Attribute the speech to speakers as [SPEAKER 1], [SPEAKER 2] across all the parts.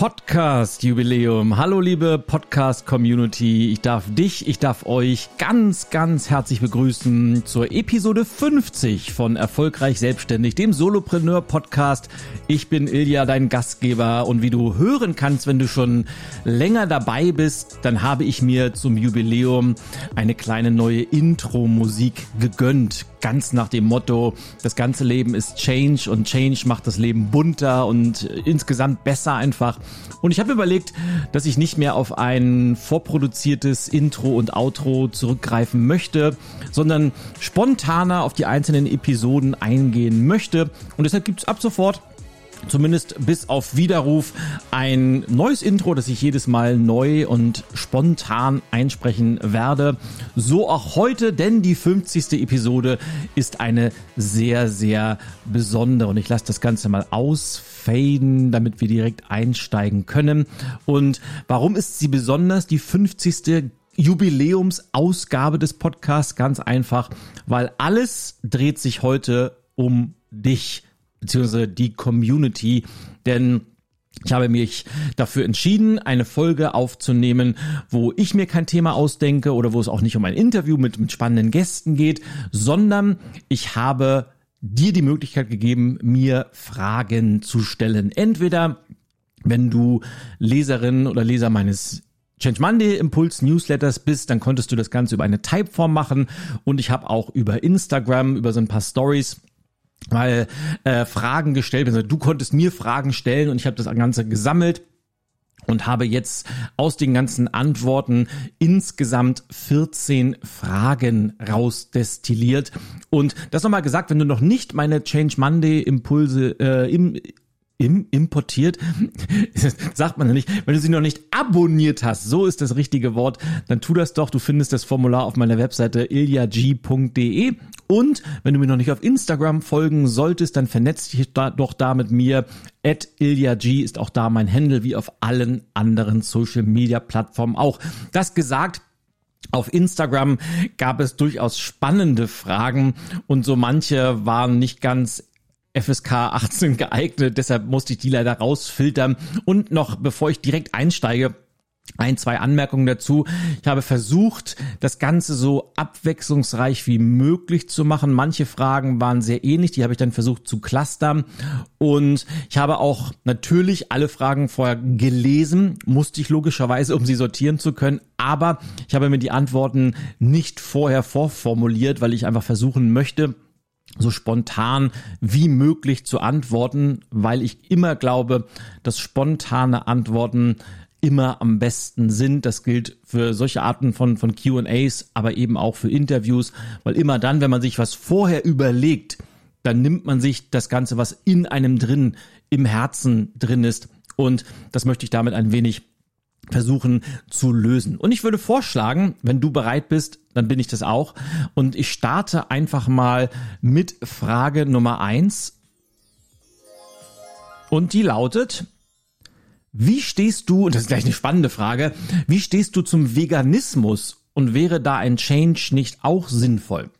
[SPEAKER 1] Podcast-Jubiläum. Hallo liebe Podcast-Community. Ich darf dich, ich darf euch ganz, ganz herzlich begrüßen zur Episode 50 von Erfolgreich Selbstständig, dem Solopreneur-Podcast. Ich bin Ilja, dein Gastgeber und wie du hören kannst, wenn du schon länger dabei bist, dann habe ich mir zum Jubiläum eine kleine neue Intro-Musik gegönnt. Ganz nach dem Motto, das ganze Leben ist Change und Change macht das Leben bunter und insgesamt besser einfach. Und ich habe überlegt, dass ich nicht mehr auf ein vorproduziertes Intro und Outro zurückgreifen möchte, sondern spontaner auf die einzelnen Episoden eingehen möchte. Und deshalb gibt's ab sofort zumindest bis auf Widerruf ein neues Intro, das ich jedes Mal neu und spontan einsprechen werde. So auch heute, denn die 50. Episode ist eine sehr, sehr besondere und ich lasse das Ganze mal ausfaden, damit wir direkt einsteigen können. Und warum ist sie besonders? Die 50. Jubiläumsausgabe des Podcasts ganz einfach, weil alles dreht sich heute um dich beziehungsweise die Community, denn ich habe mich dafür entschieden, eine Folge aufzunehmen, wo ich mir kein Thema ausdenke oder wo es auch nicht um ein Interview mit, mit spannenden Gästen geht, sondern ich habe dir die Möglichkeit gegeben, mir Fragen zu stellen. Entweder wenn du Leserin oder Leser meines Change Monday Impuls Newsletters bist, dann konntest du das Ganze über eine Typeform machen und ich habe auch über Instagram, über so ein paar Stories weil äh, Fragen gestellt du konntest mir Fragen stellen und ich habe das Ganze gesammelt und habe jetzt aus den ganzen Antworten insgesamt 14 Fragen rausdestilliert. Und das nochmal gesagt, wenn du noch nicht meine Change Monday Impulse äh, im im, importiert, sagt man ja nicht, wenn du sie noch nicht abonniert hast, so ist das richtige Wort, dann tu das doch. Du findest das Formular auf meiner Webseite iljag.de und wenn du mir noch nicht auf Instagram folgen solltest, dann vernetz dich da, doch da mit mir. At iljag ist auch da mein Handle, wie auf allen anderen Social Media Plattformen auch. Das gesagt, auf Instagram gab es durchaus spannende Fragen und so manche waren nicht ganz FSK 18 geeignet, deshalb musste ich die leider rausfiltern. Und noch, bevor ich direkt einsteige, ein, zwei Anmerkungen dazu. Ich habe versucht, das Ganze so abwechslungsreich wie möglich zu machen. Manche Fragen waren sehr ähnlich, die habe ich dann versucht zu clustern. Und ich habe auch natürlich alle Fragen vorher gelesen, musste ich logischerweise, um sie sortieren zu können. Aber ich habe mir die Antworten nicht vorher vorformuliert, weil ich einfach versuchen möchte, so spontan wie möglich zu antworten, weil ich immer glaube, dass spontane Antworten immer am besten sind. Das gilt für solche Arten von, von QAs, aber eben auch für Interviews, weil immer dann, wenn man sich was vorher überlegt, dann nimmt man sich das Ganze, was in einem drin, im Herzen drin ist. Und das möchte ich damit ein wenig versuchen zu lösen. Und ich würde vorschlagen, wenn du bereit bist, dann bin ich das auch. Und ich starte einfach mal mit Frage Nummer eins. Und die lautet, wie stehst du, und das ist gleich eine spannende Frage, wie stehst du zum Veganismus und wäre da ein Change nicht auch sinnvoll?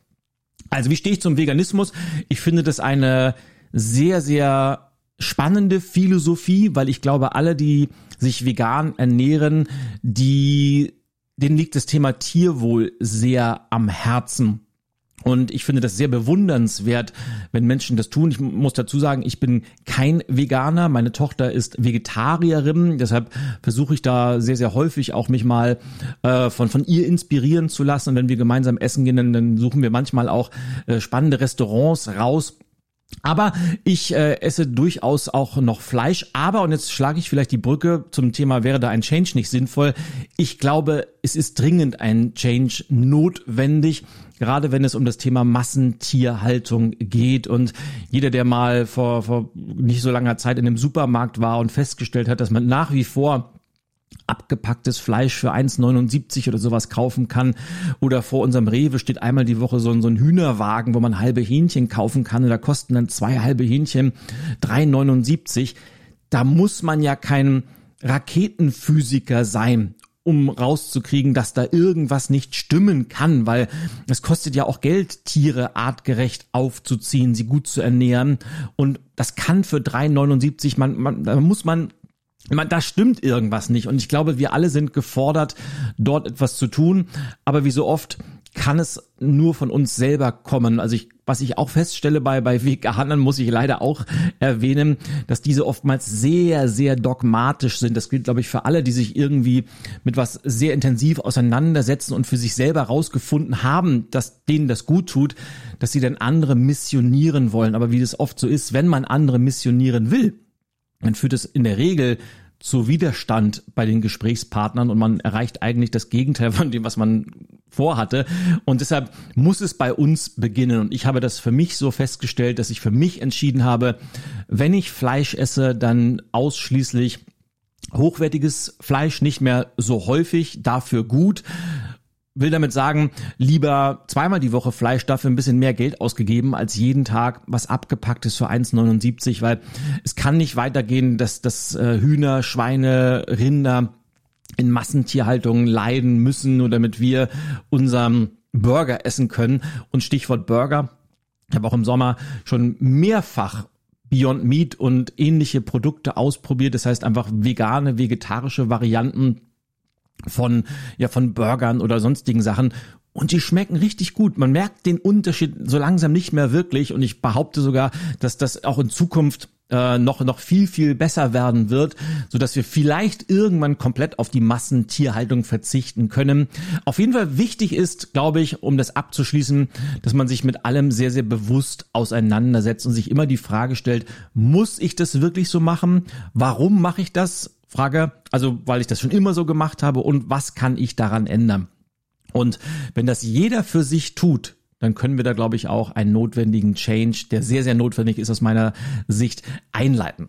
[SPEAKER 1] Also wie stehe ich zum Veganismus? Ich finde das eine sehr, sehr spannende Philosophie, weil ich glaube, alle, die sich vegan ernähren, die, denen liegt das Thema Tierwohl sehr am Herzen. Und ich finde das sehr bewundernswert, wenn Menschen das tun. Ich muss dazu sagen, ich bin kein Veganer. Meine Tochter ist Vegetarierin. Deshalb versuche ich da sehr, sehr häufig auch mich mal äh, von, von ihr inspirieren zu lassen. Und wenn wir gemeinsam essen gehen, dann, dann suchen wir manchmal auch äh, spannende Restaurants raus aber ich äh, esse durchaus auch noch Fleisch. Aber, und jetzt schlage ich vielleicht die Brücke zum Thema, wäre da ein Change nicht sinnvoll? Ich glaube, es ist dringend ein Change notwendig, gerade wenn es um das Thema Massentierhaltung geht. Und jeder, der mal vor, vor nicht so langer Zeit in einem Supermarkt war und festgestellt hat, dass man nach wie vor abgepacktes Fleisch für 1,79 oder sowas kaufen kann. Oder vor unserem Rewe steht einmal die Woche so ein, so ein Hühnerwagen, wo man halbe Hähnchen kaufen kann. Und da kosten dann zwei halbe Hähnchen 3,79. Da muss man ja kein Raketenphysiker sein, um rauszukriegen, dass da irgendwas nicht stimmen kann, weil es kostet ja auch Geld, Tiere artgerecht aufzuziehen, sie gut zu ernähren. Und das kann für 3,79, man, man, da muss man meine, da stimmt irgendwas nicht. Und ich glaube, wir alle sind gefordert, dort etwas zu tun. Aber wie so oft kann es nur von uns selber kommen. Also ich, was ich auch feststelle bei, bei Veganern, muss ich leider auch erwähnen, dass diese oftmals sehr, sehr dogmatisch sind. Das gilt, glaube ich, für alle, die sich irgendwie mit was sehr intensiv auseinandersetzen und für sich selber rausgefunden haben, dass denen das gut tut, dass sie dann andere missionieren wollen. Aber wie das oft so ist, wenn man andere missionieren will, dann führt es in der Regel zu Widerstand bei den Gesprächspartnern und man erreicht eigentlich das Gegenteil von dem, was man vorhatte. Und deshalb muss es bei uns beginnen. Und ich habe das für mich so festgestellt, dass ich für mich entschieden habe, wenn ich Fleisch esse, dann ausschließlich hochwertiges Fleisch, nicht mehr so häufig, dafür gut will damit sagen, lieber zweimal die Woche Fleisch, dafür ein bisschen mehr Geld ausgegeben, als jeden Tag was abgepacktes für 1,79, weil es kann nicht weitergehen, dass, dass äh, Hühner, Schweine, Rinder in Massentierhaltung leiden müssen, nur damit wir unseren Burger essen können. Und Stichwort Burger, ich habe auch im Sommer schon mehrfach Beyond Meat und ähnliche Produkte ausprobiert. Das heißt einfach vegane, vegetarische Varianten von, ja, von Burgern oder sonstigen Sachen. Und die schmecken richtig gut. Man merkt den Unterschied so langsam nicht mehr wirklich. Und ich behaupte sogar, dass das auch in Zukunft äh, noch noch viel viel besser werden wird, so dass wir vielleicht irgendwann komplett auf die Massentierhaltung verzichten können. Auf jeden Fall wichtig ist, glaube ich, um das abzuschließen, dass man sich mit allem sehr sehr bewusst auseinandersetzt und sich immer die Frage stellt: Muss ich das wirklich so machen? Warum mache ich das? Frage, also weil ich das schon immer so gemacht habe und was kann ich daran ändern? Und wenn das jeder für sich tut, dann können wir da, glaube ich, auch einen notwendigen Change, der sehr, sehr notwendig ist aus meiner Sicht, einleiten.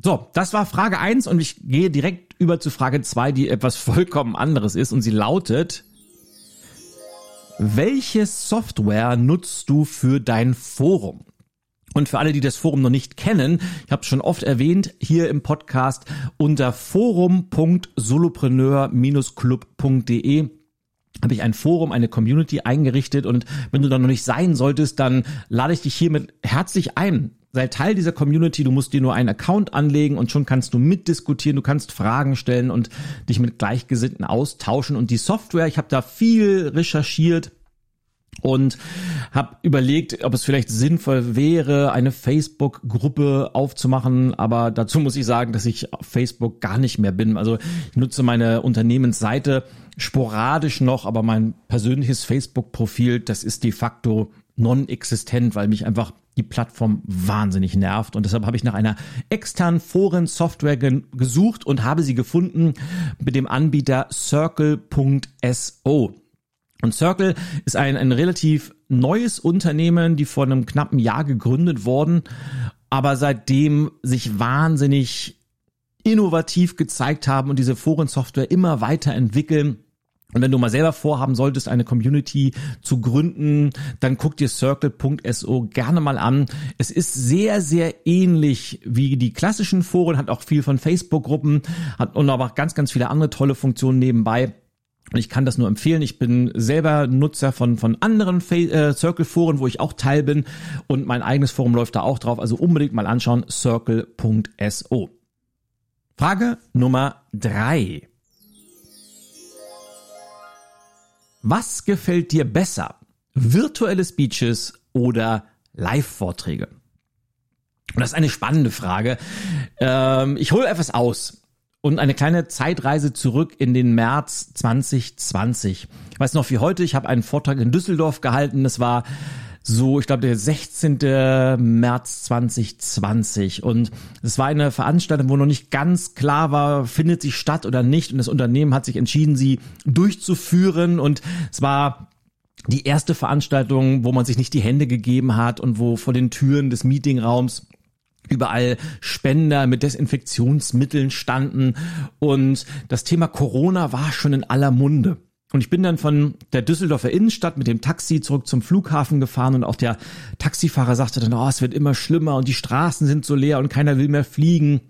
[SPEAKER 1] So, das war Frage eins und ich gehe direkt über zu Frage zwei, die etwas vollkommen anderes ist und sie lautet, welche Software nutzt du für dein Forum? Und für alle, die das Forum noch nicht kennen, ich habe es schon oft erwähnt, hier im Podcast unter forum.solopreneur-club.de habe ich ein Forum, eine Community eingerichtet. Und wenn du da noch nicht sein solltest, dann lade ich dich hiermit herzlich ein. Sei Teil dieser Community, du musst dir nur einen Account anlegen und schon kannst du mitdiskutieren, du kannst Fragen stellen und dich mit Gleichgesinnten austauschen. Und die Software, ich habe da viel recherchiert, und habe überlegt, ob es vielleicht sinnvoll wäre, eine Facebook-Gruppe aufzumachen, aber dazu muss ich sagen, dass ich auf Facebook gar nicht mehr bin. Also ich nutze meine Unternehmensseite sporadisch noch, aber mein persönliches Facebook-Profil, das ist de facto non-existent, weil mich einfach die Plattform wahnsinnig nervt und deshalb habe ich nach einer externen Foren-Software gesucht und habe sie gefunden mit dem Anbieter Circle.so. Und Circle ist ein, ein relativ neues Unternehmen, die vor einem knappen Jahr gegründet worden, aber seitdem sich wahnsinnig innovativ gezeigt haben und diese Forensoftware immer weiterentwickeln. Und wenn du mal selber vorhaben solltest, eine Community zu gründen, dann guck dir circle.so gerne mal an. Es ist sehr, sehr ähnlich wie die klassischen Foren, hat auch viel von Facebook-Gruppen, hat und aber auch ganz, ganz viele andere tolle Funktionen nebenbei. Und ich kann das nur empfehlen. Ich bin selber Nutzer von, von anderen äh, Circle-Foren, wo ich auch Teil bin. Und mein eigenes Forum läuft da auch drauf. Also unbedingt mal anschauen. Circle.so. Frage Nummer drei. Was gefällt dir besser? Virtuelle Speeches oder Live-Vorträge? Und das ist eine spannende Frage. Ähm, ich hole etwas aus und eine kleine Zeitreise zurück in den März 2020. Ich weiß noch wie heute, ich habe einen Vortrag in Düsseldorf gehalten. Das war so, ich glaube, der 16. März 2020. Und es war eine Veranstaltung, wo noch nicht ganz klar war, findet sie statt oder nicht. Und das Unternehmen hat sich entschieden, sie durchzuführen. Und es war die erste Veranstaltung, wo man sich nicht die Hände gegeben hat und wo vor den Türen des Meetingraums überall Spender mit Desinfektionsmitteln standen und das Thema Corona war schon in aller Munde. Und ich bin dann von der Düsseldorfer Innenstadt mit dem Taxi zurück zum Flughafen gefahren und auch der Taxifahrer sagte dann, oh, es wird immer schlimmer und die Straßen sind so leer und keiner will mehr fliegen.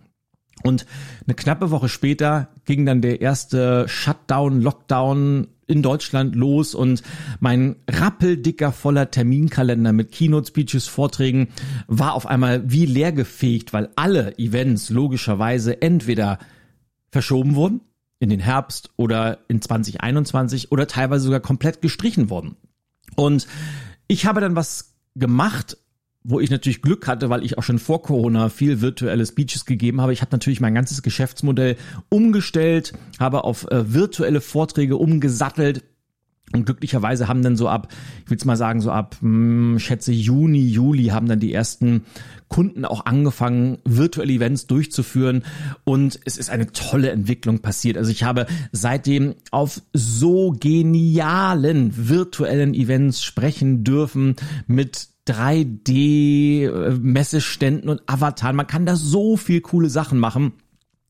[SPEAKER 1] Und eine knappe Woche später ging dann der erste Shutdown, Lockdown in Deutschland los und mein rappeldicker voller Terminkalender mit Keynote Speeches, Vorträgen war auf einmal wie leergefegt, weil alle Events logischerweise entweder verschoben wurden in den Herbst oder in 2021 oder teilweise sogar komplett gestrichen wurden. Und ich habe dann was gemacht, wo ich natürlich Glück hatte, weil ich auch schon vor Corona viel virtuelle Speeches gegeben habe. Ich habe natürlich mein ganzes Geschäftsmodell umgestellt, habe auf äh, virtuelle Vorträge umgesattelt. Und glücklicherweise haben dann so ab, ich will es mal sagen, so ab, mh, hm, schätze Juni, Juli haben dann die ersten Kunden auch angefangen, virtuelle Events durchzuführen. Und es ist eine tolle Entwicklung passiert. Also ich habe seitdem auf so genialen virtuellen Events sprechen dürfen mit 3D-Messeständen und Avatar. Man kann da so viel coole Sachen machen.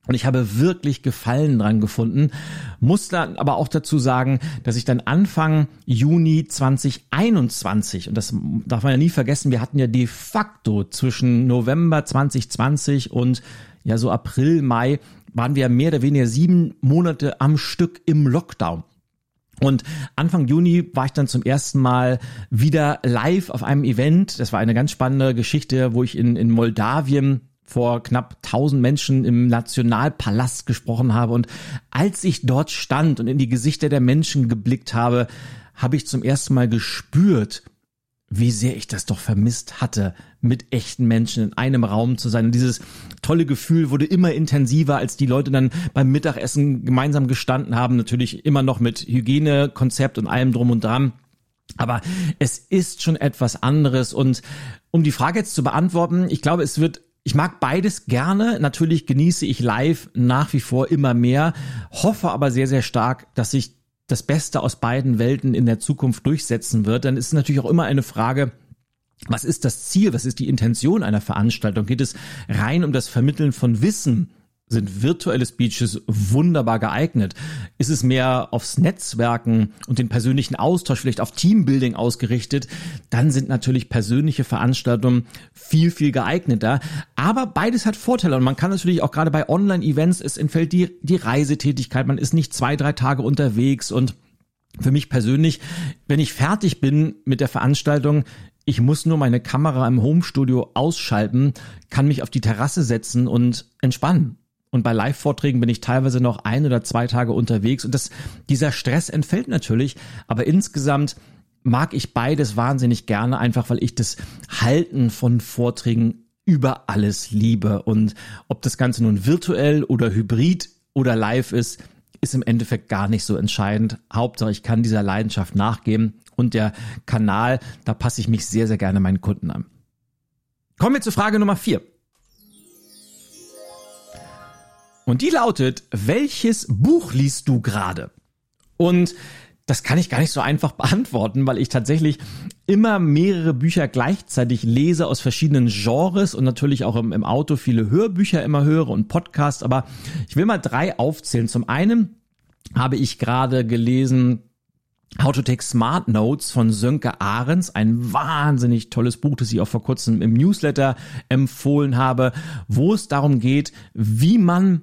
[SPEAKER 1] Und ich habe wirklich Gefallen dran gefunden. Muss dann aber auch dazu sagen, dass ich dann Anfang Juni 2021, und das darf man ja nie vergessen, wir hatten ja de facto zwischen November 2020 und ja so April, Mai, waren wir mehr oder weniger sieben Monate am Stück im Lockdown. Und Anfang Juni war ich dann zum ersten Mal wieder live auf einem Event. Das war eine ganz spannende Geschichte, wo ich in, in Moldawien vor knapp 1000 Menschen im Nationalpalast gesprochen habe. Und als ich dort stand und in die Gesichter der Menschen geblickt habe, habe ich zum ersten Mal gespürt, wie sehr ich das doch vermisst hatte, mit echten Menschen in einem Raum zu sein. Und dieses tolle Gefühl wurde immer intensiver, als die Leute dann beim Mittagessen gemeinsam gestanden haben. Natürlich immer noch mit Hygienekonzept und allem drum und dran. Aber es ist schon etwas anderes. Und um die Frage jetzt zu beantworten, ich glaube, es wird ich mag beides gerne. Natürlich genieße ich live nach wie vor immer mehr, hoffe aber sehr, sehr stark, dass sich das Beste aus beiden Welten in der Zukunft durchsetzen wird, dann ist es natürlich auch immer eine Frage, was ist das Ziel, was ist die Intention einer Veranstaltung? Geht es rein um das Vermitteln von Wissen? Sind virtuelle Speeches wunderbar geeignet? Ist es mehr aufs Netzwerken und den persönlichen Austausch, vielleicht auf Teambuilding ausgerichtet? Dann sind natürlich persönliche Veranstaltungen viel, viel geeigneter. Aber beides hat Vorteile und man kann natürlich auch gerade bei Online-Events, es entfällt die, die Reisetätigkeit, man ist nicht zwei, drei Tage unterwegs und für mich persönlich, wenn ich fertig bin mit der Veranstaltung, ich muss nur meine Kamera im Homestudio ausschalten, kann mich auf die Terrasse setzen und entspannen. Und bei Live-Vorträgen bin ich teilweise noch ein oder zwei Tage unterwegs und das, dieser Stress entfällt natürlich, aber insgesamt mag ich beides wahnsinnig gerne, einfach weil ich das Halten von Vorträgen über alles liebe. Und ob das Ganze nun virtuell oder hybrid oder live ist, ist im Endeffekt gar nicht so entscheidend. Hauptsache, ich kann dieser Leidenschaft nachgeben und der Kanal, da passe ich mich sehr, sehr gerne meinen Kunden an. Kommen wir zur Frage Nummer vier. Und die lautet, welches Buch liest du gerade? Und das kann ich gar nicht so einfach beantworten, weil ich tatsächlich immer mehrere Bücher gleichzeitig lese aus verschiedenen Genres und natürlich auch im, im, Auto viele Hörbücher immer höre und Podcasts. Aber ich will mal drei aufzählen. Zum einen habe ich gerade gelesen How to Take Smart Notes von Sönke Ahrens, ein wahnsinnig tolles Buch, das ich auch vor kurzem im Newsletter empfohlen habe, wo es darum geht, wie man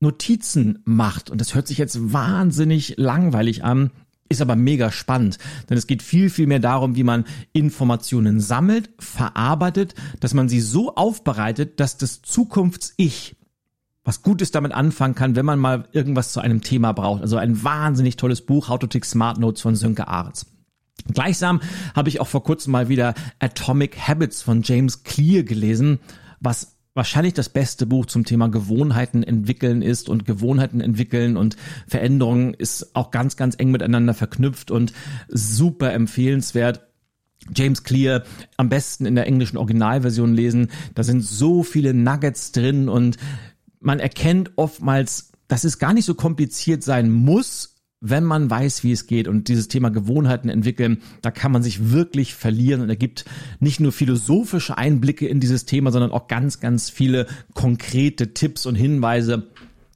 [SPEAKER 1] Notizen macht. Und das hört sich jetzt wahnsinnig langweilig an, ist aber mega spannend. Denn es geht viel, viel mehr darum, wie man Informationen sammelt, verarbeitet, dass man sie so aufbereitet, dass das Zukunfts-Ich was Gutes damit anfangen kann, wenn man mal irgendwas zu einem Thema braucht. Also ein wahnsinnig tolles Buch, How to Take Smart Notes von Sönke Ahrens. Gleichsam habe ich auch vor kurzem mal wieder Atomic Habits von James Clear gelesen, was wahrscheinlich das beste Buch zum Thema Gewohnheiten entwickeln ist und Gewohnheiten entwickeln und Veränderungen ist auch ganz, ganz eng miteinander verknüpft und super empfehlenswert. James Clear am besten in der englischen Originalversion lesen. Da sind so viele Nuggets drin und man erkennt oftmals, dass es gar nicht so kompliziert sein muss, wenn man weiß, wie es geht und dieses Thema Gewohnheiten entwickeln, da kann man sich wirklich verlieren und er gibt nicht nur philosophische Einblicke in dieses Thema, sondern auch ganz, ganz viele konkrete Tipps und Hinweise.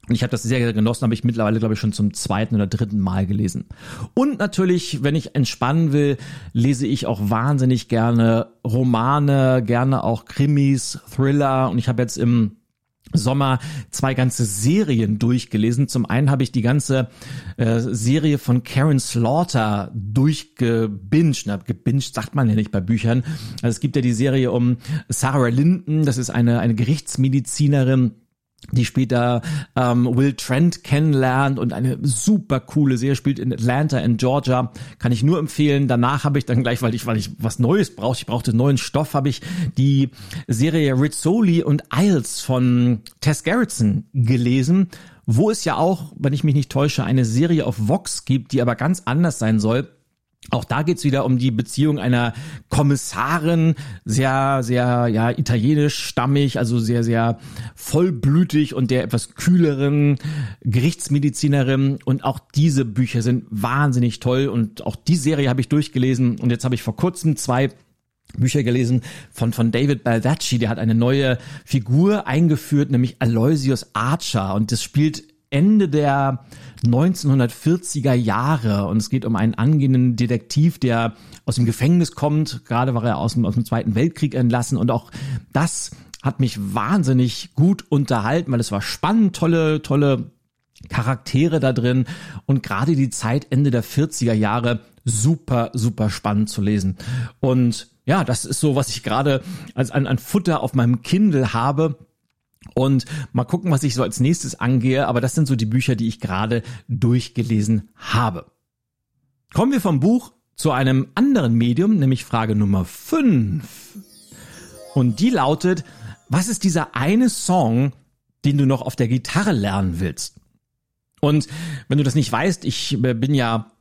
[SPEAKER 1] Und ich habe das sehr, sehr genossen, habe ich mittlerweile, glaube ich, schon zum zweiten oder dritten Mal gelesen. Und natürlich, wenn ich entspannen will, lese ich auch wahnsinnig gerne Romane, gerne auch Krimis, Thriller. Und ich habe jetzt im Sommer zwei ganze Serien durchgelesen. Zum einen habe ich die ganze äh, Serie von Karen Slaughter durchgebinged. Na, gebinged sagt man ja nicht bei Büchern. Also es gibt ja die Serie um Sarah Linden, das ist eine, eine Gerichtsmedizinerin, die später ähm, Will Trent kennenlernt und eine super coole Serie spielt in Atlanta in Georgia. Kann ich nur empfehlen. Danach habe ich dann gleich weil ich weil ich was Neues brauchte ich brauchte neuen Stoff habe ich die Serie Rizzoli und Isles von Tess Gerritsen gelesen wo es ja auch wenn ich mich nicht täusche eine Serie auf Vox gibt die aber ganz anders sein soll auch da geht's wieder um die Beziehung einer Kommissarin, sehr, sehr, ja, italienisch stammig, also sehr, sehr vollblütig und der etwas kühleren Gerichtsmedizinerin. Und auch diese Bücher sind wahnsinnig toll. Und auch die Serie habe ich durchgelesen. Und jetzt habe ich vor kurzem zwei Bücher gelesen von, von David Baldacci. Der hat eine neue Figur eingeführt, nämlich Aloysius Archer. Und das spielt Ende der 1940er Jahre und es geht um einen angehenden Detektiv, der aus dem Gefängnis kommt. Gerade war er aus dem, aus dem Zweiten Weltkrieg entlassen und auch das hat mich wahnsinnig gut unterhalten, weil es war spannend, tolle, tolle Charaktere da drin und gerade die Zeit Ende der 40er Jahre super, super spannend zu lesen. Und ja, das ist so, was ich gerade als an, an Futter auf meinem Kindle habe und mal gucken, was ich so als nächstes angehe. Aber das sind so die Bücher, die ich gerade durchgelesen habe. Kommen wir vom Buch zu einem anderen Medium, nämlich Frage Nummer 5. Und die lautet, was ist dieser eine Song, den du noch auf der Gitarre lernen willst? Und wenn du das nicht weißt, ich bin ja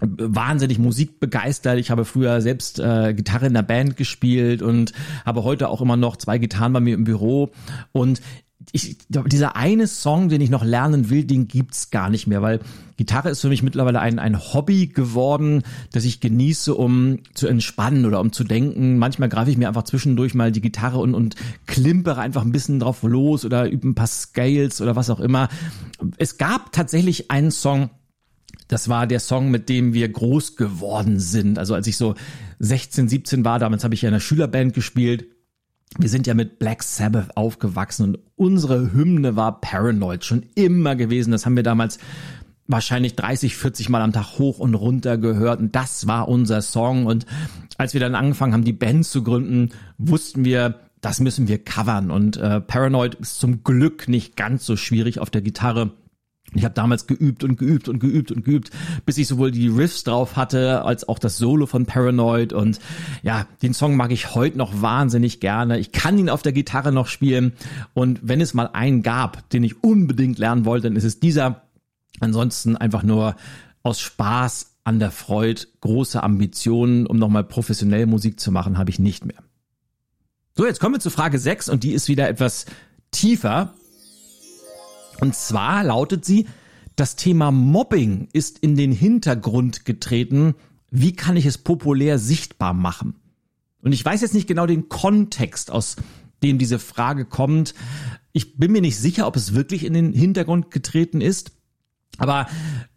[SPEAKER 1] wahnsinnig musikbegeistert. Ich habe früher selbst äh, Gitarre in der Band gespielt und habe heute auch immer noch zwei Gitarren bei mir im Büro. Und ich, dieser eine Song, den ich noch lernen will, den gibt's gar nicht mehr, weil Gitarre ist für mich mittlerweile ein, ein Hobby geworden, das ich genieße, um zu entspannen oder um zu denken. Manchmal greife ich mir einfach zwischendurch mal die Gitarre und, und klimpere einfach ein bisschen drauf los oder übe ein paar Scales oder was auch immer. Es gab tatsächlich einen Song, das war der Song, mit dem wir groß geworden sind. Also als ich so 16, 17 war, damals habe ich ja in einer Schülerband gespielt. Wir sind ja mit Black Sabbath aufgewachsen und unsere Hymne war Paranoid schon immer gewesen. Das haben wir damals wahrscheinlich 30, 40 Mal am Tag hoch und runter gehört und das war unser Song. Und als wir dann angefangen haben, die Band zu gründen, wussten wir, das müssen wir covern. Und äh, Paranoid ist zum Glück nicht ganz so schwierig auf der Gitarre ich habe damals geübt und geübt und geübt und geübt, bis ich sowohl die Riffs drauf hatte, als auch das Solo von Paranoid. Und ja, den Song mag ich heute noch wahnsinnig gerne. Ich kann ihn auf der Gitarre noch spielen. Und wenn es mal einen gab, den ich unbedingt lernen wollte, dann ist es dieser. Ansonsten einfach nur aus Spaß an der Freude, große Ambitionen, um nochmal professionell Musik zu machen, habe ich nicht mehr. So, jetzt kommen wir zu Frage 6 und die ist wieder etwas tiefer. Und zwar lautet sie, das Thema Mobbing ist in den Hintergrund getreten. Wie kann ich es populär sichtbar machen? Und ich weiß jetzt nicht genau den Kontext, aus dem diese Frage kommt. Ich bin mir nicht sicher, ob es wirklich in den Hintergrund getreten ist. Aber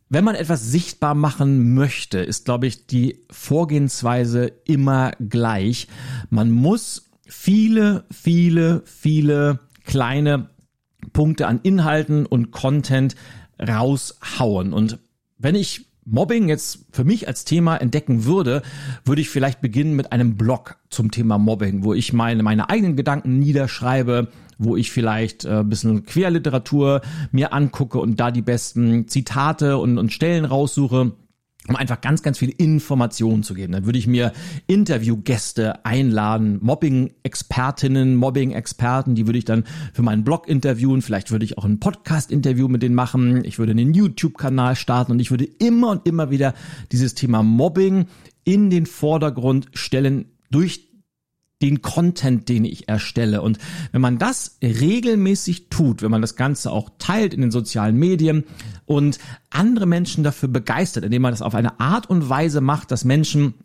[SPEAKER 1] wenn man etwas sichtbar machen möchte, ist, glaube ich, die Vorgehensweise immer gleich. Man muss viele, viele, viele kleine Punkte an Inhalten und Content raushauen. Und wenn ich Mobbing jetzt für mich als Thema entdecken würde, würde ich vielleicht beginnen mit einem Blog zum Thema Mobbing, wo ich meine, meine eigenen Gedanken niederschreibe, wo ich vielleicht äh, bisschen Querliteratur mir angucke und da die besten Zitate und, und Stellen raussuche um einfach ganz, ganz viele Informationen zu geben. Dann würde ich mir Interviewgäste einladen, Mobbing-Expertinnen, Mobbing-Experten, die würde ich dann für meinen Blog interviewen. Vielleicht würde ich auch ein Podcast-Interview mit denen machen. Ich würde einen YouTube-Kanal starten und ich würde immer und immer wieder dieses Thema Mobbing in den Vordergrund stellen durch den Content, den ich erstelle. Und wenn man das regelmäßig tut, wenn man das Ganze auch teilt in den sozialen Medien und andere Menschen dafür begeistert, indem man das auf eine Art und Weise macht, dass Menschen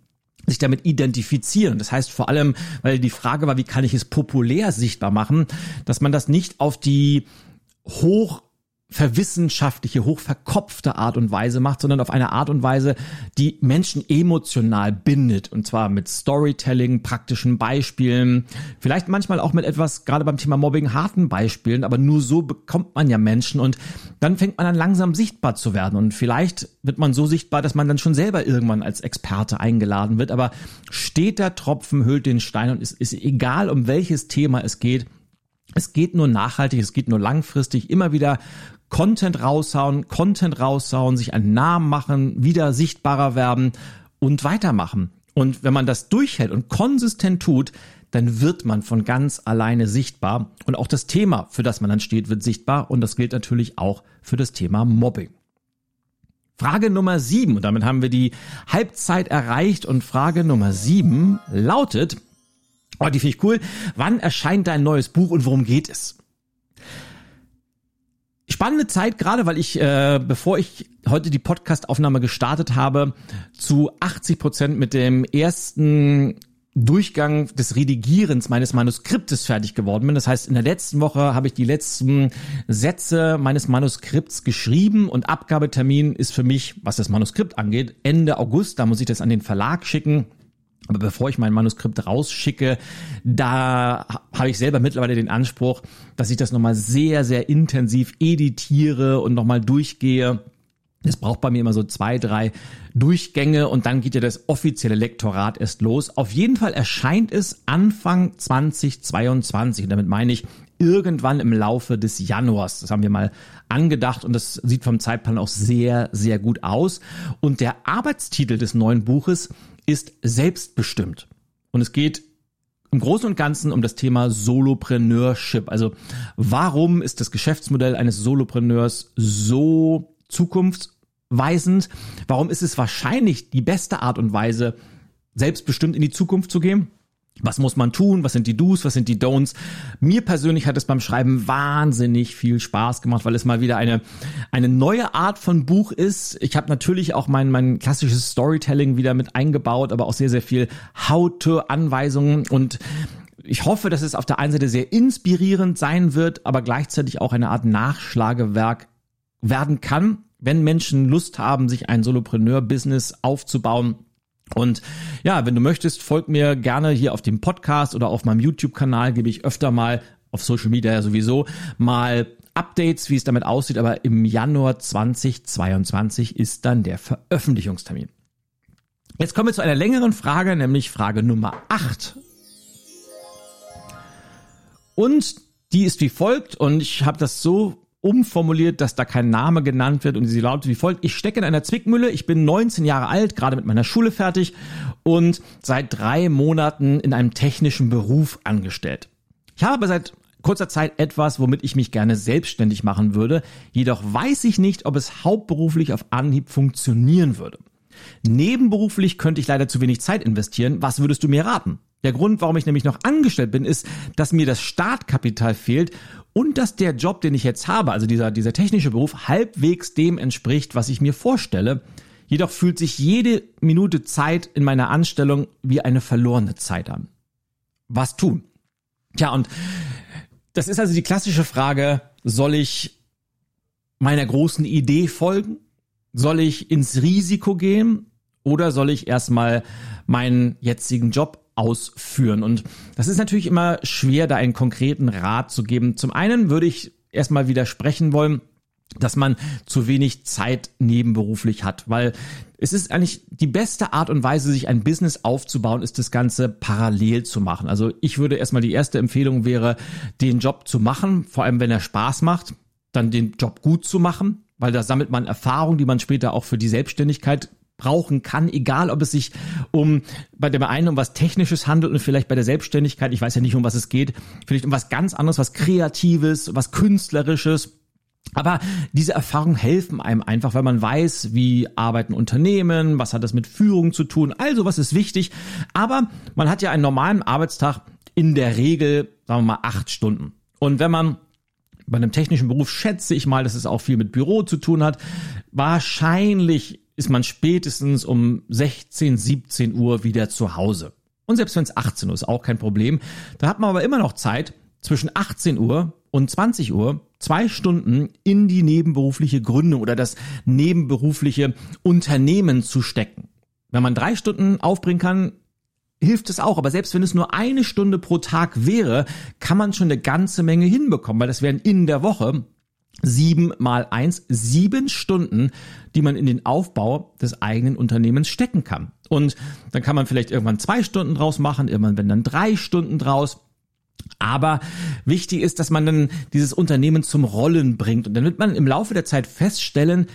[SPEAKER 1] sich damit identifizieren. Das heißt vor allem, weil die Frage war, wie kann ich es populär sichtbar machen, dass man das nicht auf die hoch verwissenschaftliche, hochverkopfte Art und Weise macht, sondern auf eine Art und Weise, die Menschen emotional bindet. Und zwar mit Storytelling, praktischen Beispielen, vielleicht manchmal auch mit etwas, gerade beim Thema Mobbing, harten Beispielen, aber nur so bekommt man ja Menschen und dann fängt man an langsam sichtbar zu werden. Und vielleicht wird man so sichtbar, dass man dann schon selber irgendwann als Experte eingeladen wird. Aber steht der Tropfen, hüllt den Stein und es ist egal, um welches Thema es geht, es geht nur nachhaltig, es geht nur langfristig, immer wieder Content raushauen, Content raushauen, sich einen Namen machen, wieder sichtbarer werden und weitermachen. Und wenn man das durchhält und konsistent tut, dann wird man von ganz alleine sichtbar. Und auch das Thema, für das man dann steht, wird sichtbar. Und das gilt natürlich auch für das Thema Mobbing. Frage Nummer sieben, und damit haben wir die Halbzeit erreicht. Und Frage Nummer sieben lautet, oh, die finde ich cool, wann erscheint dein neues Buch und worum geht es? spannende Zeit, gerade weil ich, äh, bevor ich heute die Podcast-Aufnahme gestartet habe, zu 80 Prozent mit dem ersten Durchgang des Redigierens meines Manuskriptes fertig geworden bin. Das heißt, in der letzten Woche habe ich die letzten Sätze meines Manuskripts geschrieben und Abgabetermin ist für mich, was das Manuskript angeht, Ende August. Da muss ich das an den Verlag schicken. Aber bevor ich mein Manuskript rausschicke, da habe ich selber mittlerweile den Anspruch, dass ich das nochmal sehr, sehr intensiv editiere und nochmal durchgehe. Es braucht bei mir immer so zwei, drei Durchgänge und dann geht ja das offizielle Lektorat erst los. Auf jeden Fall erscheint es Anfang 2022. Und damit meine ich irgendwann im Laufe des Januars. Das haben wir mal angedacht und das sieht vom Zeitplan auch sehr, sehr gut aus. Und der Arbeitstitel des neuen Buches ist selbstbestimmt. Und es geht im Großen und Ganzen um das Thema Solopreneurship. Also warum ist das Geschäftsmodell eines Solopreneurs so zukunftsweisend? Warum ist es wahrscheinlich die beste Art und Weise, selbstbestimmt in die Zukunft zu gehen? Was muss man tun? Was sind die Do's? Was sind die Don'ts? Mir persönlich hat es beim Schreiben wahnsinnig viel Spaß gemacht, weil es mal wieder eine, eine neue Art von Buch ist. Ich habe natürlich auch mein, mein klassisches Storytelling wieder mit eingebaut, aber auch sehr, sehr viel How-to-Anweisungen und ich hoffe, dass es auf der einen Seite sehr inspirierend sein wird, aber gleichzeitig auch eine Art Nachschlagewerk werden kann, wenn Menschen Lust haben, sich ein Solopreneur-Business aufzubauen und ja, wenn du möchtest, folg mir gerne hier auf dem Podcast oder auf meinem YouTube-Kanal, gebe ich öfter mal auf Social Media ja sowieso mal Updates, wie es damit aussieht, aber im Januar 2022 ist dann der Veröffentlichungstermin. Jetzt kommen wir zu einer längeren Frage, nämlich Frage Nummer 8. Und die ist wie folgt und ich habe das so umformuliert, dass da kein Name genannt wird und sie lautet wie folgt. Ich stecke in einer Zwickmülle, ich bin 19 Jahre alt, gerade mit meiner Schule fertig und seit drei Monaten in einem technischen Beruf angestellt. Ich habe aber seit kurzer Zeit etwas, womit ich mich gerne selbstständig machen würde, jedoch weiß ich nicht, ob es hauptberuflich auf Anhieb funktionieren würde. Nebenberuflich könnte ich leider zu wenig Zeit investieren. Was würdest du mir raten? Der Grund, warum ich nämlich noch angestellt bin, ist, dass mir das Startkapital fehlt und dass der Job, den ich jetzt habe, also dieser, dieser technische Beruf, halbwegs dem entspricht, was ich mir vorstelle. Jedoch fühlt sich jede Minute Zeit in meiner Anstellung wie eine verlorene Zeit an. Was tun? Tja, und das ist also die klassische Frage, soll ich meiner großen Idee folgen? Soll ich ins Risiko gehen? Oder soll ich erstmal meinen jetzigen Job ausführen. Und das ist natürlich immer schwer, da einen konkreten Rat zu geben. Zum einen würde ich erstmal widersprechen wollen, dass man zu wenig Zeit nebenberuflich hat, weil es ist eigentlich die beste Art und Weise, sich ein Business aufzubauen, ist das Ganze parallel zu machen. Also ich würde erstmal die erste Empfehlung wäre, den Job zu machen, vor allem wenn er Spaß macht, dann den Job gut zu machen, weil da sammelt man Erfahrung, die man später auch für die Selbstständigkeit brauchen kann, egal ob es sich um bei dem einen um was Technisches handelt und vielleicht bei der Selbstständigkeit, ich weiß ja nicht, um was es geht, vielleicht um was ganz anderes, was Kreatives, was Künstlerisches. Aber diese Erfahrungen helfen einem einfach, weil man weiß, wie arbeiten Unternehmen, was hat das mit Führung zu tun, also was ist wichtig. Aber man hat ja einen normalen Arbeitstag in der Regel, sagen wir mal, acht Stunden. Und wenn man bei einem technischen Beruf schätze ich mal, dass es auch viel mit Büro zu tun hat, wahrscheinlich ist man spätestens um 16, 17 Uhr wieder zu Hause. Und selbst wenn es 18 Uhr ist, auch kein Problem. Da hat man aber immer noch Zeit, zwischen 18 Uhr und 20 Uhr zwei Stunden in die nebenberufliche Gründung oder das nebenberufliche Unternehmen zu stecken. Wenn man drei Stunden aufbringen kann, hilft es auch. Aber selbst wenn es nur eine Stunde pro Tag wäre, kann man schon eine ganze Menge hinbekommen, weil das wären in der Woche sieben mal eins, sieben Stunden, die man in den Aufbau des eigenen Unternehmens stecken kann. Und dann kann man vielleicht irgendwann zwei Stunden draus machen, irgendwann wenn dann drei Stunden draus. Aber wichtig ist, dass man dann dieses Unternehmen zum Rollen bringt. Und dann wird man im Laufe der Zeit feststellen,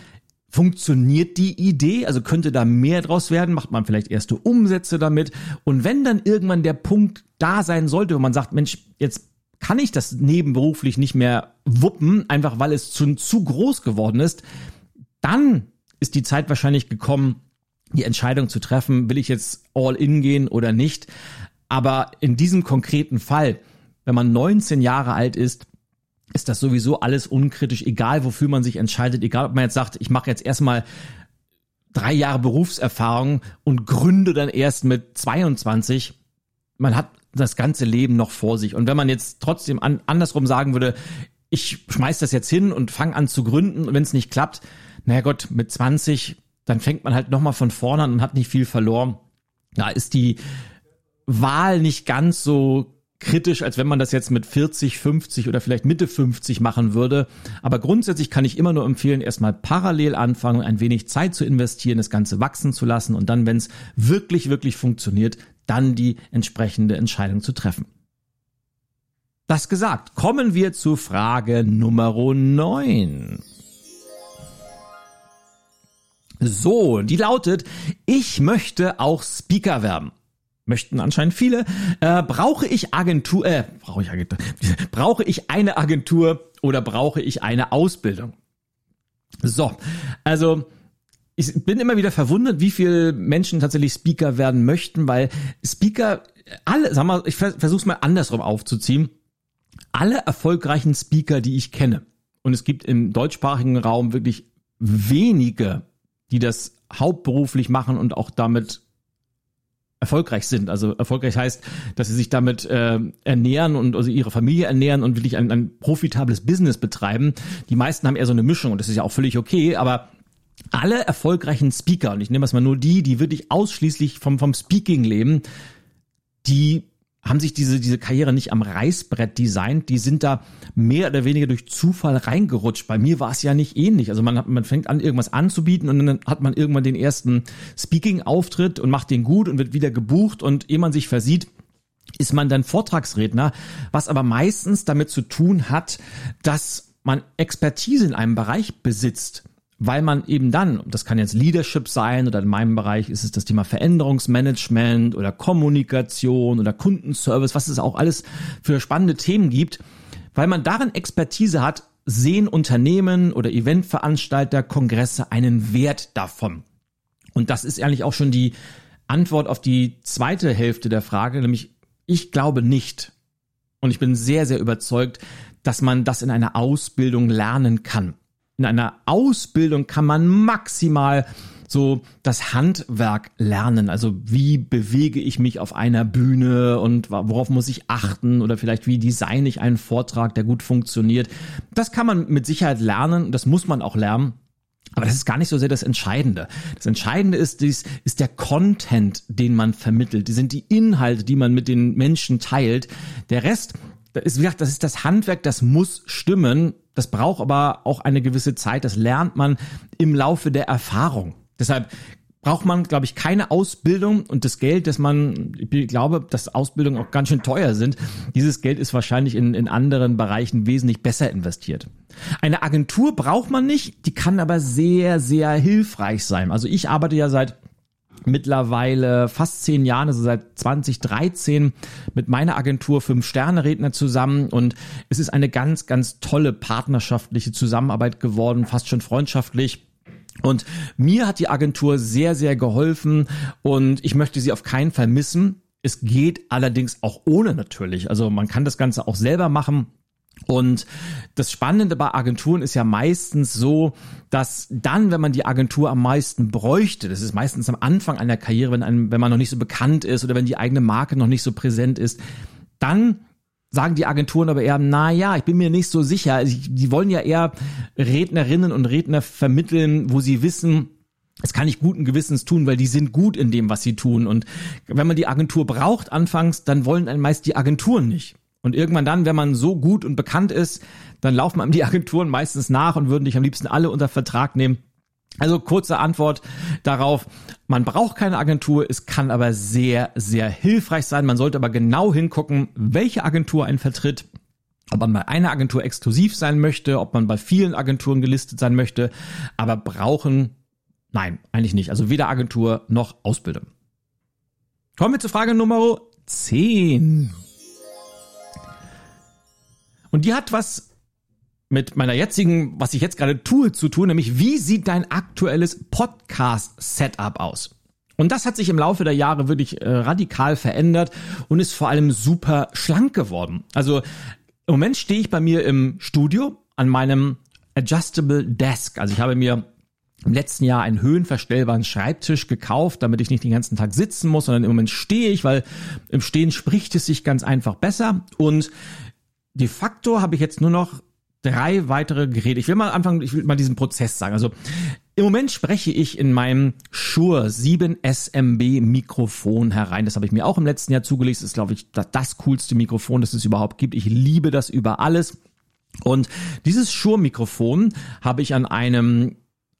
[SPEAKER 1] Funktioniert die Idee? Also könnte da mehr draus werden? Macht man vielleicht erste Umsätze damit? Und wenn dann irgendwann der Punkt da sein sollte, wo man sagt, Mensch, jetzt kann ich das nebenberuflich nicht mehr wuppen, einfach weil es zu, zu groß geworden ist, dann ist die Zeit wahrscheinlich gekommen, die Entscheidung zu treffen, will ich jetzt all in gehen oder nicht. Aber in diesem konkreten Fall, wenn man 19 Jahre alt ist, ist das sowieso alles unkritisch, egal wofür man sich entscheidet, egal ob man jetzt sagt, ich mache jetzt erstmal drei Jahre Berufserfahrung und gründe dann erst mit 22. Man hat das ganze Leben noch vor sich. Und wenn man jetzt trotzdem an, andersrum sagen würde, ich schmeiß das jetzt hin und fange an zu gründen und wenn es nicht klappt, naja Gott, mit 20, dann fängt man halt nochmal von vorne an und hat nicht viel verloren. Da ist die Wahl nicht ganz so kritisch, als wenn man das jetzt mit 40, 50 oder vielleicht Mitte 50 machen würde. Aber grundsätzlich kann ich immer nur empfehlen, erstmal parallel anfangen, ein wenig Zeit zu investieren, das Ganze wachsen zu lassen und dann, wenn es wirklich, wirklich funktioniert, dann die entsprechende Entscheidung zu treffen. Das gesagt, kommen wir zu Frage Nummer 9. So, die lautet, ich möchte auch Speaker werden möchten anscheinend viele. Äh, brauche ich Agentur, äh, brauche ich Agentur, brauche ich eine Agentur oder brauche ich eine Ausbildung? So, also ich bin immer wieder verwundert, wie viele Menschen tatsächlich Speaker werden möchten, weil Speaker, alle, sag mal, ich versuche mal andersrum aufzuziehen. Alle erfolgreichen Speaker, die ich kenne, und es gibt im deutschsprachigen Raum wirklich wenige, die das hauptberuflich machen und auch damit erfolgreich sind. Also erfolgreich heißt, dass sie sich damit äh, ernähren und also ihre Familie ernähren und wirklich ein, ein profitables Business betreiben. Die meisten haben eher so eine Mischung und das ist ja auch völlig okay, aber alle erfolgreichen Speaker, und ich nehme es mal nur die, die wirklich ausschließlich vom, vom Speaking leben, die haben sich diese, diese Karriere nicht am Reißbrett designt, die sind da mehr oder weniger durch Zufall reingerutscht. Bei mir war es ja nicht ähnlich. Also man, hat, man fängt an, irgendwas anzubieten und dann hat man irgendwann den ersten Speaking-Auftritt und macht den gut und wird wieder gebucht und ehe man sich versieht, ist man dann Vortragsredner, was aber meistens damit zu tun hat, dass man Expertise in einem Bereich besitzt weil man eben dann, das kann jetzt Leadership sein oder in meinem Bereich ist es das Thema Veränderungsmanagement oder Kommunikation oder Kundenservice, was es auch alles für spannende Themen gibt, weil man darin Expertise hat, sehen Unternehmen oder Eventveranstalter, Kongresse einen Wert davon. Und das ist eigentlich auch schon die Antwort auf die zweite Hälfte der Frage, nämlich ich glaube nicht. Und ich bin sehr, sehr überzeugt, dass man das in einer Ausbildung lernen kann in einer Ausbildung kann man maximal so das Handwerk lernen. Also wie bewege ich mich auf einer Bühne und worauf muss ich achten oder vielleicht wie designe ich einen Vortrag, der gut funktioniert. Das kann man mit Sicherheit lernen, das muss man auch lernen. Aber das ist gar nicht so sehr das Entscheidende. Das Entscheidende ist, dies, ist der Content, den man vermittelt. Die sind die Inhalte, die man mit den Menschen teilt. Der Rest, das ist, wie gesagt, das ist das Handwerk, das muss stimmen. Das braucht aber auch eine gewisse Zeit. Das lernt man im Laufe der Erfahrung. Deshalb braucht man, glaube ich, keine Ausbildung und das Geld, das man, ich glaube, dass Ausbildungen auch ganz schön teuer sind, dieses Geld ist wahrscheinlich in, in anderen Bereichen wesentlich besser investiert. Eine Agentur braucht man nicht, die kann aber sehr, sehr hilfreich sein. Also ich arbeite ja seit mittlerweile fast zehn Jahren, also seit 2013 mit meiner Agentur Fünf Sterne Redner zusammen und es ist eine ganz, ganz tolle partnerschaftliche Zusammenarbeit geworden, fast schon freundschaftlich. Und mir hat die Agentur sehr, sehr geholfen und ich möchte sie auf keinen Fall missen. Es geht allerdings auch ohne natürlich. Also man kann das Ganze auch selber machen. Und das Spannende bei Agenturen ist ja meistens so, dass dann, wenn man die Agentur am meisten bräuchte, das ist meistens am Anfang einer Karriere, wenn, einem, wenn man noch nicht so bekannt ist oder wenn die eigene Marke noch nicht so präsent ist, dann sagen die Agenturen aber eher, na ja, ich bin mir nicht so sicher. Also die wollen ja eher Rednerinnen und Redner vermitteln, wo sie wissen, es kann ich guten Gewissens tun, weil die sind gut in dem, was sie tun. Und wenn man die Agentur braucht anfangs, dann wollen einen meist die Agenturen nicht. Und irgendwann dann, wenn man so gut und bekannt ist, dann laufen einem die Agenturen meistens nach und würden dich am liebsten alle unter Vertrag nehmen. Also kurze Antwort darauf. Man braucht keine Agentur, es kann aber sehr, sehr hilfreich sein. Man sollte aber genau hingucken, welche Agentur einen vertritt, ob man bei einer Agentur exklusiv sein möchte, ob man bei vielen Agenturen gelistet sein möchte. Aber brauchen, nein, eigentlich nicht. Also weder Agentur noch Ausbildung. Kommen wir zur Frage Nummer 10. Und die hat was mit meiner jetzigen, was ich jetzt gerade tue, zu tun, nämlich wie sieht dein aktuelles Podcast-Setup aus? Und das hat sich im Laufe der Jahre wirklich äh, radikal verändert und ist vor allem super schlank geworden. Also im Moment stehe ich bei mir im Studio an meinem Adjustable Desk. Also ich habe mir im letzten Jahr einen höhenverstellbaren Schreibtisch gekauft, damit ich nicht den ganzen Tag sitzen muss, sondern im Moment stehe ich, weil im Stehen spricht es sich ganz einfach besser. Und de facto habe ich jetzt nur noch drei weitere Geräte. Ich will mal anfangen, ich will mal diesen Prozess sagen. Also im Moment spreche ich in meinem Shure 7 SMB Mikrofon herein. Das habe ich mir auch im letzten Jahr zugelegt. Das ist, glaube ich, das, coolste Mikrofon, das es überhaupt gibt. Ich liebe das über alles. Und dieses Shure-Mikrofon habe ich an einem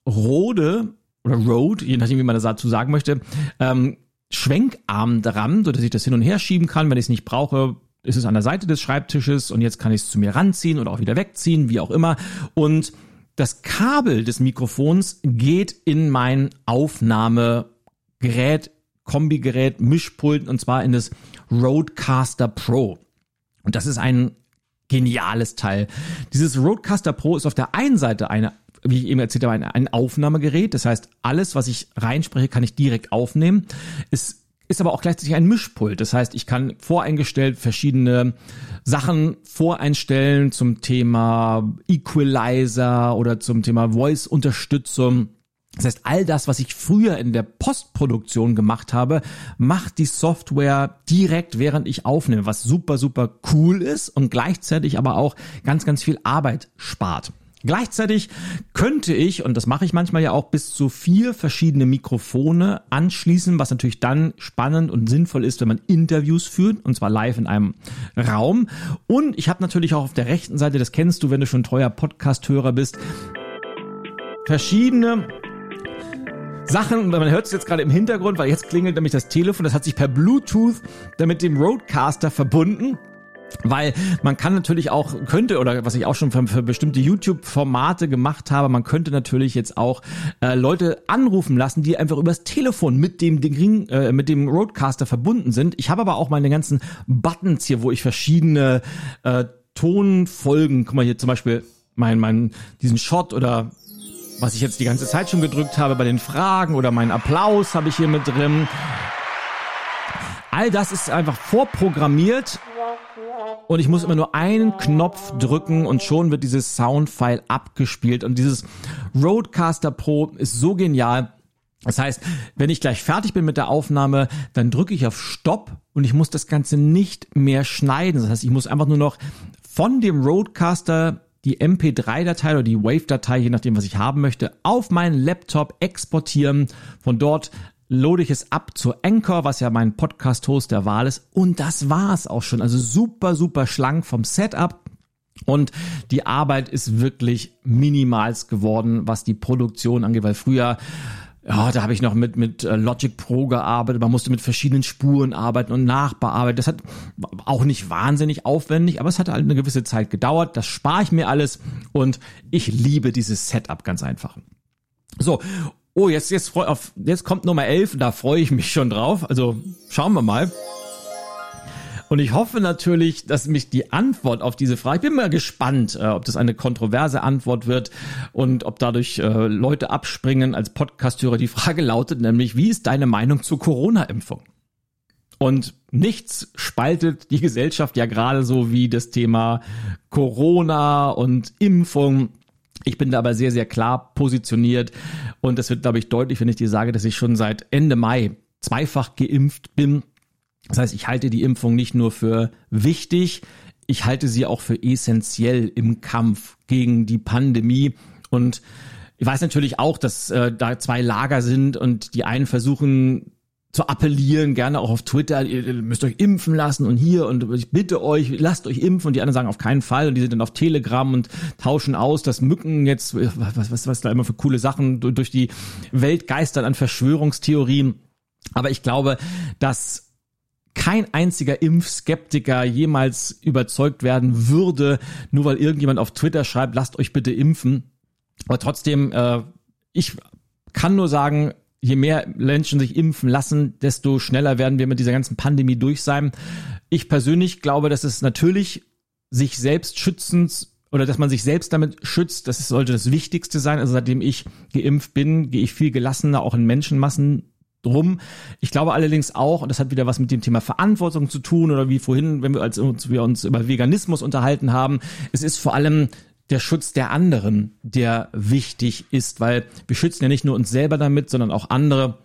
[SPEAKER 1] Rode oder Rode, je nachdem, wie man das dazu sagen möchte, ähm, Schwenkarm dran, so dass ich das hin und her schieben kann. Wenn ich es nicht brauche, ist es an der Seite des Schreibtisches und jetzt kann ich es zu mir ranziehen oder auch wieder wegziehen, wie auch immer. Und das Kabel des Mikrofons geht in mein Aufnahmegerät, Kombigerät, Mischpult und zwar in das Roadcaster Pro. Und das ist ein geniales Teil. Dieses Roadcaster Pro ist auf der einen Seite eine wie ich eben erzählt habe, ein, ein Aufnahmegerät. Das heißt, alles, was ich reinspreche, kann ich direkt aufnehmen. Es ist aber auch gleichzeitig ein Mischpult. Das heißt, ich kann voreingestellt verschiedene Sachen voreinstellen zum Thema Equalizer oder zum Thema Voice-Unterstützung. Das heißt, all das, was ich früher in der Postproduktion gemacht habe, macht die Software direkt, während ich aufnehme, was super, super cool ist und gleichzeitig aber auch ganz, ganz viel Arbeit spart. Gleichzeitig könnte ich, und das mache ich manchmal ja auch, bis zu vier verschiedene Mikrofone anschließen, was natürlich dann spannend und sinnvoll ist, wenn man Interviews führt, und zwar live in einem Raum. Und ich habe natürlich auch auf der rechten Seite, das kennst du, wenn du schon treuer Podcast-Hörer bist, verschiedene Sachen, man hört es jetzt gerade im Hintergrund, weil jetzt klingelt nämlich das Telefon, das hat sich per Bluetooth damit dem Roadcaster verbunden. Weil man kann natürlich auch, könnte, oder was ich auch schon für, für bestimmte YouTube-Formate gemacht habe, man könnte natürlich jetzt auch äh, Leute anrufen lassen, die einfach übers Telefon mit dem Ding, äh, mit dem Roadcaster verbunden sind. Ich habe aber auch meine ganzen Buttons hier, wo ich verschiedene äh, Tonfolgen, guck mal hier zum Beispiel mein, mein, diesen Shot oder was ich jetzt die ganze Zeit schon gedrückt habe bei den Fragen oder meinen Applaus habe ich hier mit drin. All das ist einfach vorprogrammiert und ich muss immer nur einen Knopf drücken und schon wird dieses Soundfile abgespielt und dieses Roadcaster Pro ist so genial. Das heißt, wenn ich gleich fertig bin mit der Aufnahme, dann drücke ich auf Stopp und ich muss das Ganze nicht mehr schneiden. Das heißt, ich muss einfach nur noch von dem Roadcaster die MP3-Datei oder die Wave-Datei, je nachdem, was ich haben möchte, auf meinen Laptop exportieren, von dort loade ich es ab zu Anchor, was ja mein Podcast-Host der Wahl ist. Und das war's auch schon. Also super, super schlank vom Setup. Und die Arbeit ist wirklich minimals geworden, was die Produktion angeht, weil früher ja, da habe ich noch mit mit äh, Logic Pro gearbeitet. Man musste mit verschiedenen Spuren arbeiten und nachbearbeiten. Das hat auch nicht wahnsinnig aufwendig, aber es hat halt eine gewisse Zeit gedauert. Das spare ich mir alles und ich liebe dieses Setup ganz einfach. So, Oh, jetzt, jetzt, auf, jetzt kommt Nummer 11, da freue ich mich schon drauf. Also schauen wir mal. Und ich hoffe natürlich, dass mich die Antwort auf diese Frage, ich bin mal gespannt, äh, ob das eine kontroverse Antwort wird und ob dadurch äh, Leute abspringen als Podcasthörer. Die Frage lautet nämlich, wie ist deine Meinung zur Corona-Impfung? Und nichts spaltet die Gesellschaft ja gerade so wie das Thema Corona und Impfung. Ich bin da aber sehr, sehr klar positioniert und das wird, glaube ich, deutlich, wenn ich dir sage, dass ich schon seit Ende Mai zweifach geimpft bin. Das heißt, ich halte die Impfung nicht nur für wichtig, ich halte sie auch für essentiell im Kampf gegen die Pandemie. Und ich weiß natürlich auch, dass äh, da zwei Lager sind und die einen versuchen zu appellieren, gerne auch auf Twitter, ihr müsst euch impfen lassen und hier und ich bitte euch, lasst euch impfen und die anderen sagen auf keinen Fall und die sind dann auf Telegram und tauschen aus, dass Mücken jetzt, was, was, was da immer für coole Sachen durch die Welt geistern an Verschwörungstheorien. Aber ich glaube, dass kein einziger Impfskeptiker jemals überzeugt werden würde, nur weil irgendjemand auf Twitter schreibt, lasst euch bitte impfen. Aber trotzdem, äh, ich kann nur sagen, je mehr Menschen sich impfen lassen, desto schneller werden wir mit dieser ganzen Pandemie durch sein. Ich persönlich glaube, dass es natürlich sich selbst schützend oder dass man sich selbst damit schützt, das sollte das Wichtigste sein. Also seitdem ich geimpft bin, gehe ich viel gelassener auch in Menschenmassen drum. Ich glaube allerdings auch, und das hat wieder was mit dem Thema Verantwortung zu tun oder wie vorhin, wenn wir, als wir uns über Veganismus unterhalten haben, es ist vor allem der Schutz der anderen, der wichtig ist, weil wir schützen ja nicht nur uns selber damit, sondern auch andere.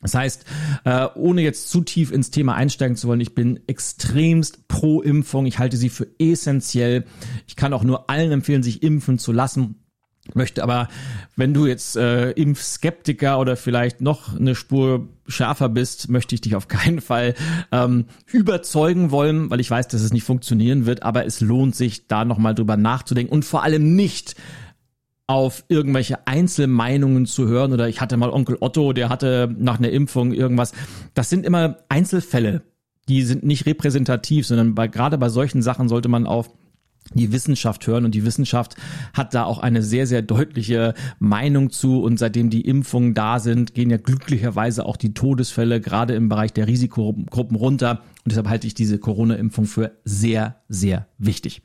[SPEAKER 1] Das heißt, äh, ohne jetzt zu tief ins Thema einsteigen zu wollen, ich bin extremst pro Impfung. Ich halte sie für essentiell. Ich kann auch nur allen empfehlen, sich impfen zu lassen möchte aber, wenn du jetzt äh, Impfskeptiker oder vielleicht noch eine Spur schärfer bist, möchte ich dich auf keinen Fall ähm, überzeugen wollen, weil ich weiß, dass es nicht funktionieren wird, aber es lohnt sich, da nochmal drüber nachzudenken und vor allem nicht auf irgendwelche Einzelmeinungen zu hören oder ich hatte mal Onkel Otto, der hatte nach einer Impfung irgendwas. Das sind immer Einzelfälle, die sind nicht repräsentativ, sondern bei, gerade bei solchen Sachen sollte man auf die Wissenschaft hören und die Wissenschaft hat da auch eine sehr, sehr deutliche Meinung zu und seitdem die Impfungen da sind, gehen ja glücklicherweise auch die Todesfälle gerade im Bereich der Risikogruppen runter und deshalb halte ich diese Corona-Impfung für sehr, sehr wichtig.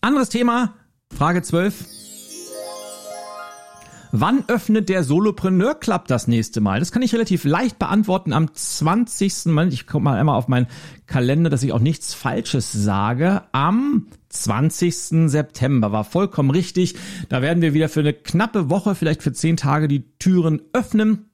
[SPEAKER 1] Anderes Thema, Frage 12. Wann öffnet der Solopreneur Club das nächste Mal? Das kann ich relativ leicht beantworten am 20. Moment, ich gucke mal einmal auf meinen Kalender, dass ich auch nichts Falsches sage. Am 20. September war vollkommen richtig. Da werden wir wieder für eine knappe Woche, vielleicht für zehn Tage die Türen öffnen.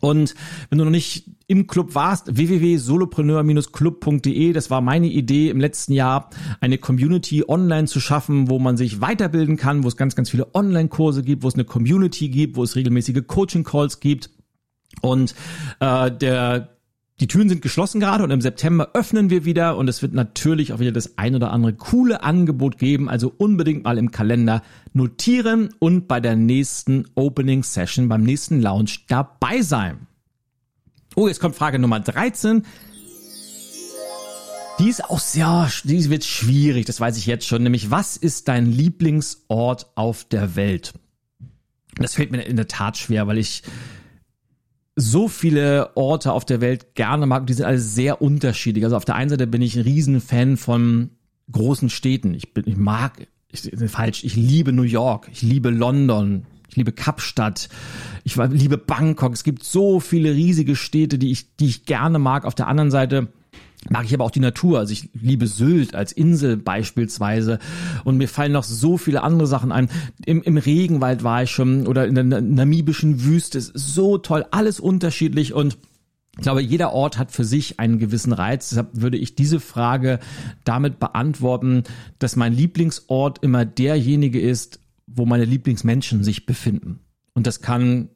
[SPEAKER 1] Und wenn du noch nicht im Club warst, www.solopreneur-club.de, das war meine Idee im letzten Jahr, eine Community online zu schaffen, wo man sich weiterbilden kann, wo es ganz, ganz viele Online-Kurse gibt, wo es eine Community gibt, wo es regelmäßige Coaching-Calls gibt. Und äh, der die Türen sind geschlossen gerade und im September öffnen wir wieder und es wird natürlich auch wieder das ein oder andere coole Angebot geben. Also unbedingt mal im Kalender notieren und bei der nächsten Opening Session, beim nächsten Launch dabei sein. Oh, jetzt kommt Frage Nummer 13. Die ist auch sehr, die wird schwierig, das weiß ich jetzt schon. Nämlich, was ist dein Lieblingsort auf der Welt? Das fällt mir in der Tat schwer, weil ich so viele Orte auf der Welt gerne mag. Die sind alle sehr unterschiedlich. Also auf der einen Seite bin ich ein Riesenfan von großen Städten. Ich bin, ich mag, ich, falsch, ich liebe New York, ich liebe London, ich liebe Kapstadt, ich liebe Bangkok. Es gibt so viele riesige Städte, die ich, die ich gerne mag. Auf der anderen Seite mag ich aber auch die Natur. Also ich liebe Sylt als Insel beispielsweise. Und mir fallen noch so viele andere Sachen ein. Im, im Regenwald war ich schon oder in der namibischen Wüste. Ist so toll, alles unterschiedlich und ich glaube, jeder Ort hat für sich einen gewissen Reiz. Deshalb würde ich diese Frage damit beantworten, dass mein Lieblingsort immer derjenige ist, wo meine Lieblingsmenschen sich befinden. Und das kann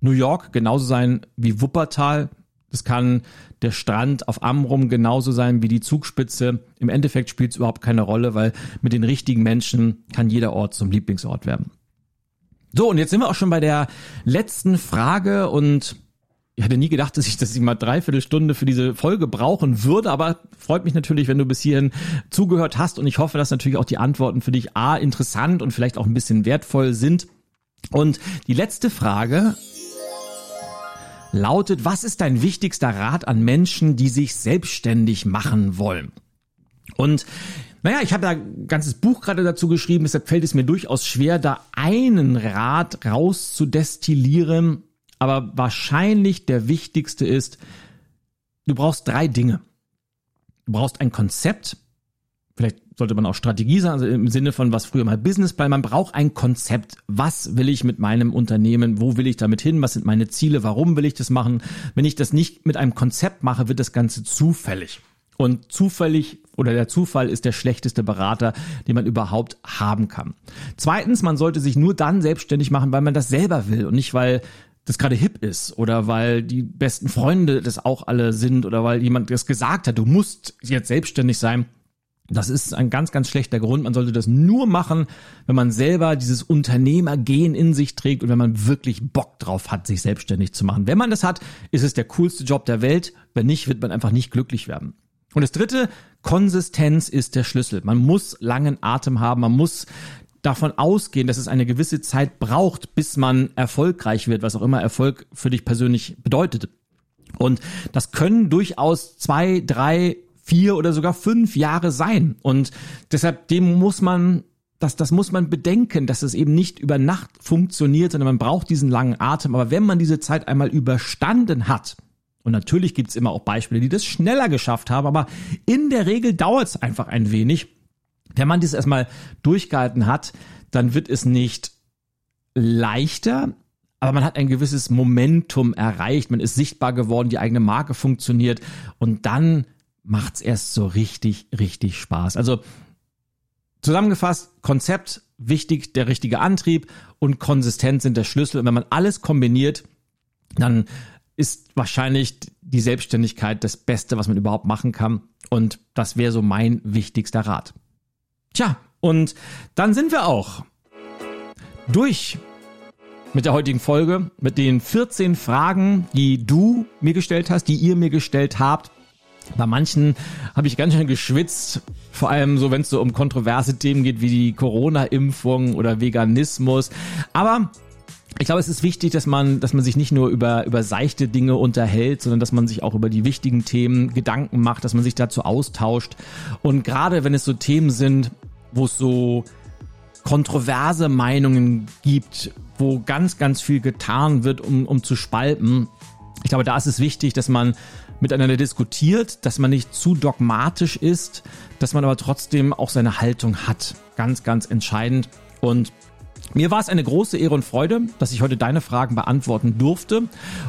[SPEAKER 1] New York genauso sein wie Wuppertal, das kann der Strand auf Amrum genauso sein wie die Zugspitze. Im Endeffekt spielt es überhaupt keine Rolle, weil mit den richtigen Menschen kann jeder Ort zum Lieblingsort werden. So, und jetzt sind wir auch schon bei der letzten Frage und ich hätte nie gedacht, dass ich das mal dreiviertel Stunde für diese Folge brauchen würde, aber freut mich natürlich, wenn du bis hierhin zugehört hast und ich hoffe, dass natürlich auch die Antworten für dich A interessant und vielleicht auch ein bisschen wertvoll sind. Und die letzte Frage lautet, was ist dein wichtigster Rat an Menschen, die sich selbstständig machen wollen? Und naja, ich habe da ein ganzes Buch gerade dazu geschrieben, deshalb fällt es mir durchaus schwer, da einen Rat rauszudestillieren. Aber wahrscheinlich der wichtigste ist, du brauchst drei Dinge. Du brauchst ein Konzept, vielleicht sollte man auch Strategie sagen, also im Sinne von was früher mal Businessplan. Man braucht ein Konzept. Was will ich mit meinem Unternehmen? Wo will ich damit hin? Was sind meine Ziele? Warum will ich das machen? Wenn ich das nicht mit einem Konzept mache, wird das Ganze zufällig. Und zufällig oder der Zufall ist der schlechteste Berater, den man überhaupt haben kann. Zweitens, man sollte sich nur dann selbstständig machen, weil man das selber will und nicht, weil das gerade hip ist oder weil die besten Freunde das auch alle sind oder weil jemand das gesagt hat, du musst jetzt selbstständig sein. Das ist ein ganz, ganz schlechter Grund. Man sollte das nur machen, wenn man selber dieses Unternehmergehen in sich trägt und wenn man wirklich Bock drauf hat, sich selbstständig zu machen. Wenn man das hat, ist es der coolste Job der Welt. Wenn nicht, wird man einfach nicht glücklich werden. Und das dritte, Konsistenz ist der Schlüssel. Man muss langen Atem haben. Man muss davon ausgehen, dass es eine gewisse Zeit braucht, bis man erfolgreich wird, was auch immer Erfolg für dich persönlich bedeutet. Und das können durchaus zwei, drei, vier oder sogar fünf Jahre sein. Und deshalb dem muss man das, das muss man bedenken, dass es eben nicht über Nacht funktioniert, sondern man braucht diesen langen Atem. Aber wenn man diese Zeit einmal überstanden hat, und natürlich gibt's immer auch Beispiele, die das schneller geschafft haben, aber in der Regel dauert es einfach ein wenig. Wenn man das erstmal durchgehalten hat, dann wird es nicht leichter, aber man hat ein gewisses Momentum erreicht, man ist sichtbar geworden, die eigene Marke funktioniert und dann macht's erst so richtig, richtig Spaß. Also zusammengefasst, Konzept wichtig, der richtige Antrieb und Konsistenz sind der Schlüssel. Und wenn man alles kombiniert, dann ist wahrscheinlich die Selbstständigkeit das Beste, was man überhaupt machen kann. Und das wäre so mein wichtigster Rat. Tja, und dann sind wir auch durch mit der heutigen Folge, mit den 14 Fragen, die du mir gestellt hast, die ihr mir gestellt habt. Bei manchen habe ich ganz schön geschwitzt, vor allem so, wenn es so um kontroverse Themen geht wie die Corona-Impfung oder Veganismus. Aber ich glaube, es ist wichtig, dass man, dass man sich nicht nur über, über seichte Dinge unterhält, sondern dass man sich auch über die wichtigen Themen Gedanken macht, dass man sich dazu austauscht. Und gerade wenn es so Themen sind, wo es so kontroverse Meinungen gibt, wo ganz, ganz viel getan wird, um, um zu spalten. Ich glaube, da ist es wichtig, dass man miteinander diskutiert, dass man nicht zu dogmatisch ist, dass man aber trotzdem auch seine Haltung hat. Ganz, ganz entscheidend. Und mir war es eine große Ehre und Freude, dass ich heute deine Fragen beantworten durfte.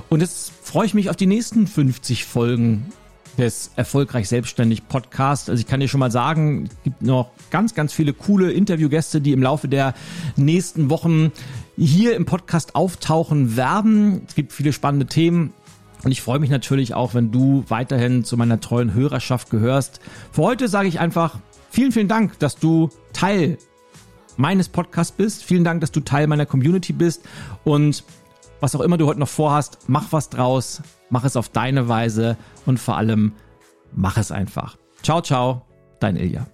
[SPEAKER 1] Und jetzt freue ich mich auf die nächsten 50 Folgen des Erfolgreich Selbstständig Podcast. Also ich kann dir schon mal sagen, es gibt noch ganz, ganz viele coole Interviewgäste, die im Laufe der nächsten Wochen hier im Podcast auftauchen werden. Es gibt viele spannende Themen. Und ich freue mich natürlich auch, wenn du weiterhin zu meiner treuen Hörerschaft gehörst. Für heute sage ich einfach vielen, vielen Dank, dass du Teil meines Podcasts bist. Vielen Dank, dass du Teil meiner Community bist. Und was auch immer du heute noch vorhast, mach was draus, mach es auf deine Weise und vor allem mach es einfach. Ciao, ciao, dein Ilja.